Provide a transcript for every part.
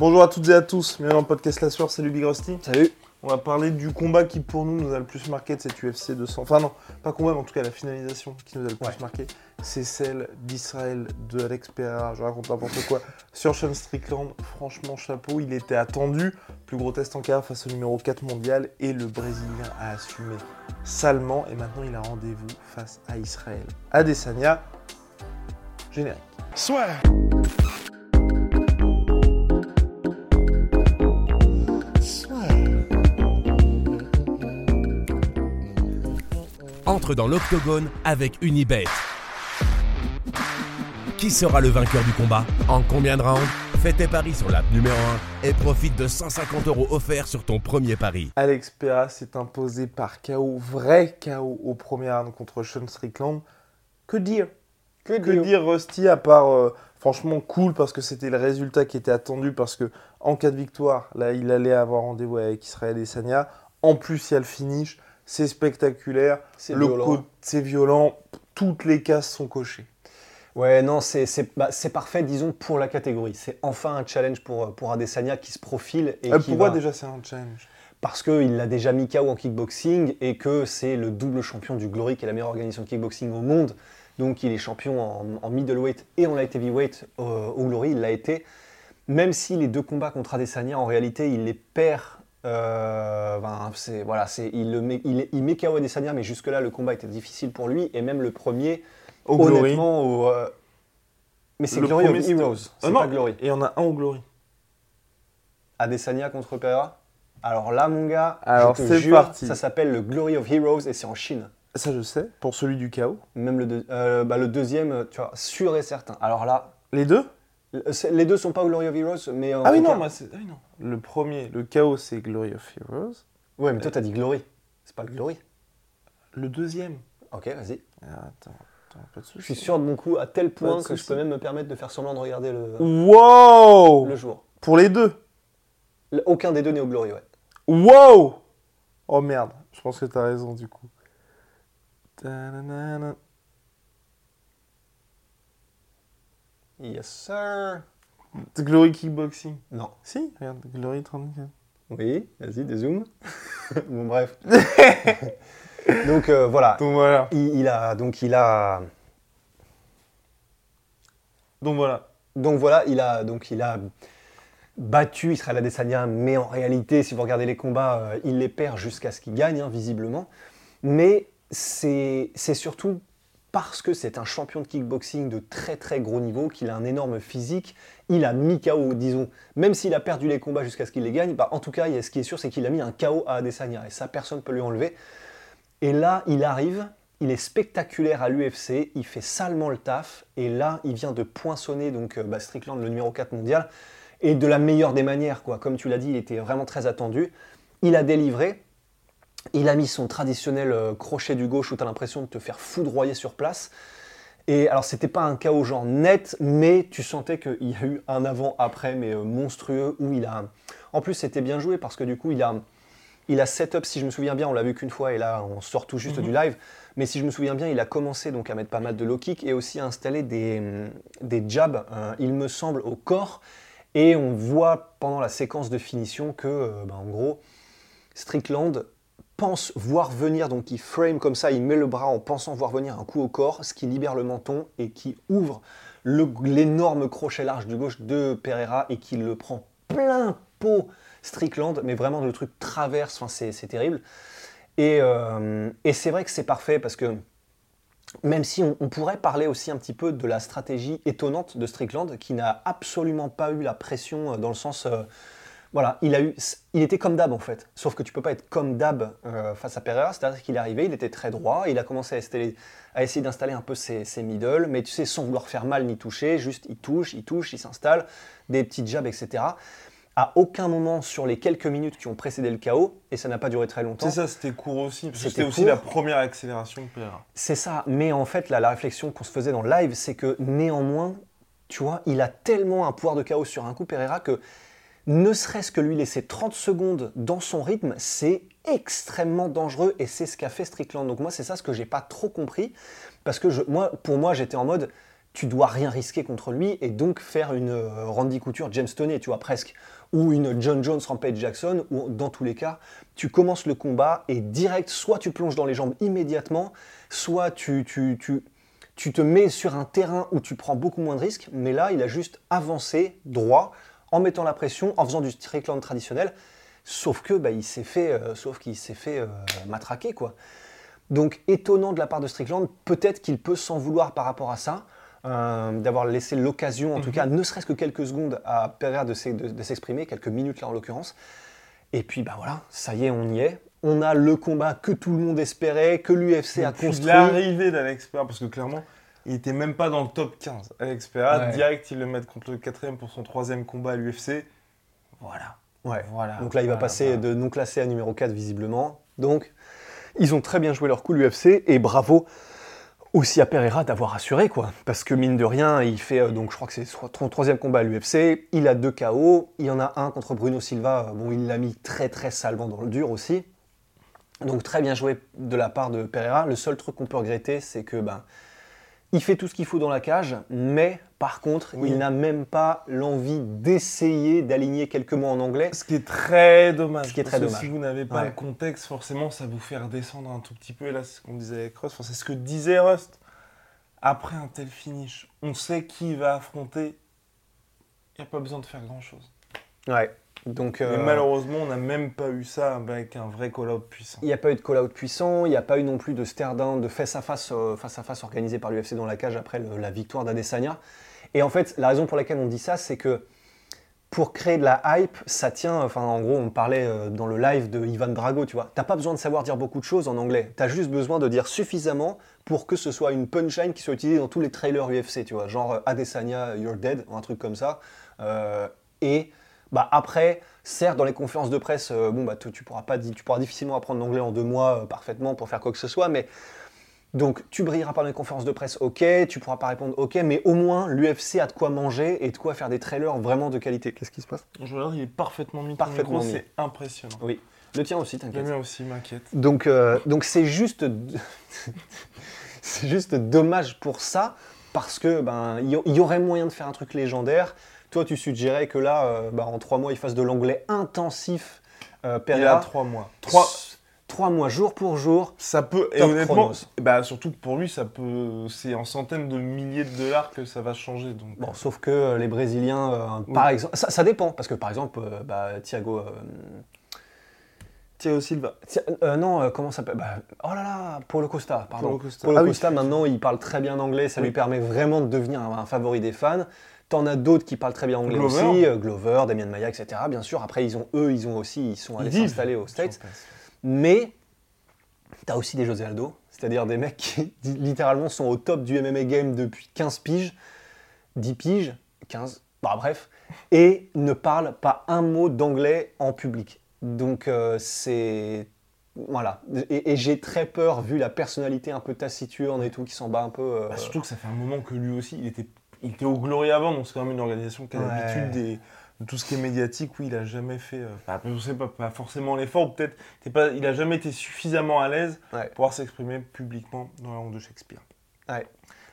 Bonjour à toutes et à tous, bienvenue dans le podcast La Soirée, salut Big Rusty. Salut. On va parler du combat qui pour nous nous a le plus marqué de cette UFC 200. Enfin non, pas combat, mais en tout cas la finalisation qui nous a le plus Ouais. marqué. C'est celle d'Israël de Alex Pereira, je raconte n'importe quoi, sur Sean Strickland. Franchement, chapeau, il était attendu. Plus gros test en carrière face au numéro 4 mondial et le Brésilien a assumé salement. Et maintenant il a rendez-vous face à Israël. Adesanya, générique. Dans l'octogone avec Unibet. Qui sera le vainqueur du combat? En combien de rounds? Fais tes paris sur l'app numéro 1 et profite de 150 euros offerts sur ton premier pari. Alex Pereira s'est imposé par KO, vrai KO au premier round contre Sean Strickland. Que dire? Que, Que dire? Rusty à part euh, franchement cool parce que c'était le résultat qui était attendu parce que en cas de victoire, là il allait avoir rendez-vous avec Israël et Sanya. En plus il y a le finish, c'est spectaculaire, C'est le violent. co- c'est violent, toutes les cases sont cochées. Ouais, non, c'est bah, c'est parfait, disons, pour la catégorie. C'est enfin un challenge pour, pour Adesanya qui se profile. Et Euh, qui pourquoi va- déjà c'est un challenge? Parce qu'il l'a déjà mis KO en kickboxing et que c'est le double champion du Glory, qui est la meilleure organisation de kickboxing au monde. Donc il est champion en, en middleweight et en light heavyweight euh, au Glory, il l'a été. Même si les deux combats contre Adesanya, en réalité, il les perd. Euh, ben, c'est- voilà, c'est- il, le met, il, il met KO Adesanya, mais jusque-là, le combat était difficile pour lui. Et même le premier, Au Glory. honnêtement, au, euh, mais c'est Glory premier, of Heroes, Ah c'est non, pas Glory. Et il y en a un au Glory. Adesanya contre Pereira Alors là, mon gars, Alors, je te jure, parti. ça s'appelle le Glory of Heroes et c'est en Chine. Ça je sais, pour celui du KO. Même le, deux- euh, bah, le deuxième, euh, tu vois, sûr et certain. Alors là, Les deux? euh, les deux sont pas au Glory of Heroes, mais en Ah oui non, moi, c'est- ah oui, non. Le premier, le KO c'est Glory of Heroes. Ouais, mais toi, t'as dit Glory. C'est pas le Glory. Le deuxième. Ok, vas-y. Ah, attends, attends, pas de soucis. Je suis sûr de mon coup à tel point que je peux même me permettre de faire semblant de regarder le, Wow le jour. Pour les deux? Le- Aucun des deux n'est au Glory, ouais. Wow Oh merde, je pense que t'as raison du coup. Yes, sir. Glory Kickboxing. Non. Si, regarde, Glory 34. Oui, vas-y, dézoom. bon, bref. donc euh, voilà. Donc voilà. Il, il a, donc il a, Donc voilà. donc voilà, il a, donc il a battu Israël Adesanya, mais en réalité, si vous regardez les combats, euh, il les perd jusqu'à ce qu'il gagne, hein, visiblement. Mais c'est surtout parce que c'est un champion de kickboxing de très très gros niveau, qu'il a un énorme physique, il a mis KO, disons, même s'il a perdu les combats jusqu'à ce qu'il les gagne, bah, en tout cas, ce qui est sûr, c'est qu'il a mis un KO à Adesanya, et ça, personne ne peut lui enlever. Et là, il arrive, il est spectaculaire à l'UFC, il fait salement le taf, et là, il vient de poinçonner donc euh, bah, Strickland, le numéro 4 mondial, et de la meilleure des manières, quoi. Comme tu l'as dit, il était vraiment très attendu. Il a délivré, il a mis son traditionnel euh, crochet du gauche où tu as l'impression de te faire foudroyer sur place. Et alors, c'était pas un chaos genre net, mais tu sentais qu'il y a eu un avant-après, mais euh, monstrueux, où il a. En plus, c'était bien joué parce que du coup, il a, il a setup, si je me souviens bien, on l'a vu qu'une fois et là, on sort tout juste du live. Mais si je me souviens bien, il a commencé donc à mettre pas mal de low kick et aussi à installer des, des jabs, euh, il me semble, au corps. Et on voit pendant la séquence de finition que, bah, en gros, Strickland pense voir venir, donc il frame comme ça, il met le bras en pensant voir venir un coup au corps, ce qui libère le menton et qui ouvre l'énorme crochet large du gauche de Pereira et qui le prend plein pot Strickland, mais vraiment le truc traverse, enfin, c'est terrible. Et, euh, et c'est vrai que c'est parfait parce que même si on, on pourrait parler aussi un petit peu de la stratégie étonnante de Strickland, qui n'a absolument pas eu la pression euh, dans le sens, euh, Voilà, il, a eu, il était comme Dab en fait. Sauf que tu peux pas être comme Dab euh, face à Pereira. C'est-à-dire qu'il est arrivé, il était très droit, il a commencé à, essayer d'installer un peu ses, ses middle, mais tu sais, sans vouloir faire mal ni toucher, juste il touche, il touche, il s'installe, des petits jabs, etc. À aucun moment sur les quelques minutes qui ont précédé le chaos, et ça n'a pas duré très longtemps. C'est ça, c'était court aussi. C'était aussi la première accélération de Pereira. C'est ça, mais en fait, la réflexion qu'on se faisait dans le live, c'est que néanmoins, tu vois, il a tellement un pouvoir de chaos sur un coup, Pereira, que ne serait-ce que lui laisser 30 secondes dans son rythme, c'est extrêmement dangereux et c'est ce qu'a fait Strickland. Donc moi, c'est ça ce que j'ai pas trop compris parce que moi, pour moi, j'étais en mode tu dois rien risquer contre lui et donc faire une euh, Randy Couture James Toney, tu vois presque, ou une John Jones Rampage Jackson, où dans tous les cas, tu commences le combat et direct, soit tu plonges dans les jambes immédiatement, soit tu, tu, tu, tu te mets sur un terrain où tu prends beaucoup moins de risques, mais là, il a juste avancé droit en mettant la pression, en faisant du Strickland traditionnel, sauf que bah, il s'est fait, euh, sauf qu'il s'est fait euh, matraquer quoi. Donc étonnant de la part de Strickland, peut-être qu'il peut s'en vouloir par rapport à ça, euh, d'avoir laissé l'occasion, en tout mhm. cas, ne serait-ce que quelques secondes à Pereira de, s'exprimer, quelques minutes là en l'occurrence. Et puis bah voilà, ça y est, on y est. On a le combat que tout le monde espérait, que l'UFC a construit. L'arrivée d'Alex Pereira, parce que clairement, il était même pas dans le top 15. Alex Pereira, direct, il le met contre le quatrième pour son troisième combat à l'UFC. Voilà. Ouais. Voilà. Donc là, il va passer de non classé à numéro 4 visiblement. Donc, ils ont très bien joué leur coup l'UFC et bravo aussi à Pereira d'avoir assuré quoi. Parce que mine de rien, il fait euh, donc je crois que c'est son troisième combat à l'UFC. Il a deux KO. Il y en a un contre Bruno Silva. Bon, il l'a mis très très salement dans le dur aussi. Donc très bien joué de la part de Pereira. Le seul truc qu'on peut regretter, c'est que ben il fait tout ce qu'il faut dans la cage, mais par contre, il n'a même pas l'envie d'essayer d'aligner quelques mots en anglais. Ce qui est très dommage. Ce qui est très dommage. si vous n'avez pas le contexte, forcément, ça vous fait redescendre un tout petit peu. Et là, c'est ce qu'on disait avec Rust. c'est ce que disait Rust. Après un tel finish, on sait qui va affronter. Il n'y a pas besoin de faire grand-chose. Ouais. Donc, euh, malheureusement, on n'a même pas eu ça avec un vrai call-out puissant. Il n'y a pas eu de call-out puissant, il n'y a pas eu non plus de stare-down, de face-à-face euh, face à face organisé par l'UFC dans la cage après la victoire d'Adesanya. Et en fait, la raison pour laquelle on dit ça, c'est que pour créer de la hype, ça tient. Enfin, en gros, on parlait euh, dans le live de Ivan Drago, tu vois. T'as pas besoin de savoir dire beaucoup de choses en anglais. Tu as juste besoin de dire suffisamment pour que ce soit une punchline qui soit utilisée dans tous les trailers UFC, tu vois. Genre Adesanya, you're dead, ou un truc comme ça. et bah après, certes, dans les conférences de presse, euh, bon, bah, tu, pourras pas, tu pourras difficilement apprendre l'anglais en deux mois euh, parfaitement pour faire quoi que ce soit, mais donc tu brilleras pas dans les conférences de presse, ok, tu pourras pas répondre, ok, mais au moins l'UFC a de quoi manger et de quoi faire des trailers vraiment de qualité. Qu'est-ce qui se passe? Je regarde, il est parfaitement mis. Parfaitement C'est impressionnant. Oui. Le tien aussi, t'inquiète. Le mien aussi, m'inquiète. Donc, euh, donc c'est juste, c'est juste dommage pour ça parce que ben il y, aurait moyen de faire un truc légendaire. Toi, tu suggérais que là, euh, bah, en trois mois, il fasse de l'anglais intensif. Euh, il a trois mois. Trois, trois mois, jour pour jour. Ça peut, et honnêtement, bah, surtout pour lui, ça peut, c'est en centaines de milliers de dollars que ça va changer. Donc. Bon, sauf que euh, les Brésiliens, par exemple, ça, dépend, parce que par exemple, bah, Thiago. Thiago Silva. non, comment ça s'appelle bah, Oh là là, Paulo Costa, pardon. Paulo Costa, Paulo ah Costa maintenant, il parle très bien anglais, ça lui permet vraiment de devenir un favori des fans. T'en as d'autres qui parlent très bien anglais aussi, euh, Glover, Damien Maya, etc. Bien sûr, après, ils ont, eux, ils ont aussi, ils sont allés s'installer aux States. Mais t'as aussi des José Aldo, c'est-à-dire des mecs qui littéralement sont au top du MMA game depuis 15 piges, 10 piges, 15, bah bref, et ne parlent pas un mot d'anglais en public. Donc euh, c'est voilà. Et, j'ai très peur, vu la personnalité un peu taciturne et tout, qui s'en bat un peu. Euh, bah, surtout que ça fait un moment que lui aussi, il était il était au Glory avant, donc c'est quand même une organisation qui a l'habitude des, de tout ce qui est médiatique. Oui, il a jamais fait, euh, je sais pas, pas forcément l'effort, peut-être, pas, il a jamais été suffisamment à l'aise pour pouvoir s'exprimer publiquement dans la langue de Shakespeare. Ouais.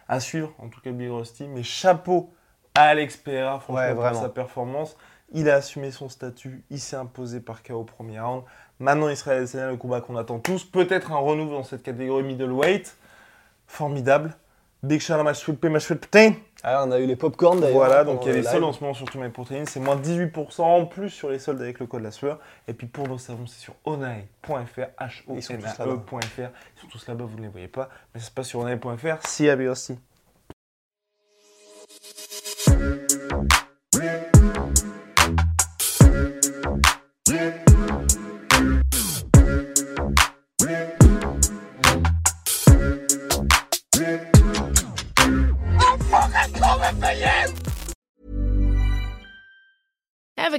À suivre, en tout cas Big Rusty, mais chapeau à Alex Pereira, franchement, pour sa performance. Il a assumé son statut, il s'est imposé par KO au premier round. Maintenant, il sera le combat qu'on attend tous. Peut-être un renouveau dans cette catégorie middleweight. Formidable. Big shout out my sweet pea, my sweet protein. Ah, on a eu les popcorn d'ailleurs. Voilà, donc il y a les soldes en ce moment sur My Protein. C'est moins 18% en plus sur les soldes avec le code la sueur. Et puis pour nos savons, c'est sur onae.fr, h o n a e Ils sont tous là-bas, vous ne les voyez pas. Mais ça se passe sur onae.fr. Si, à aussi.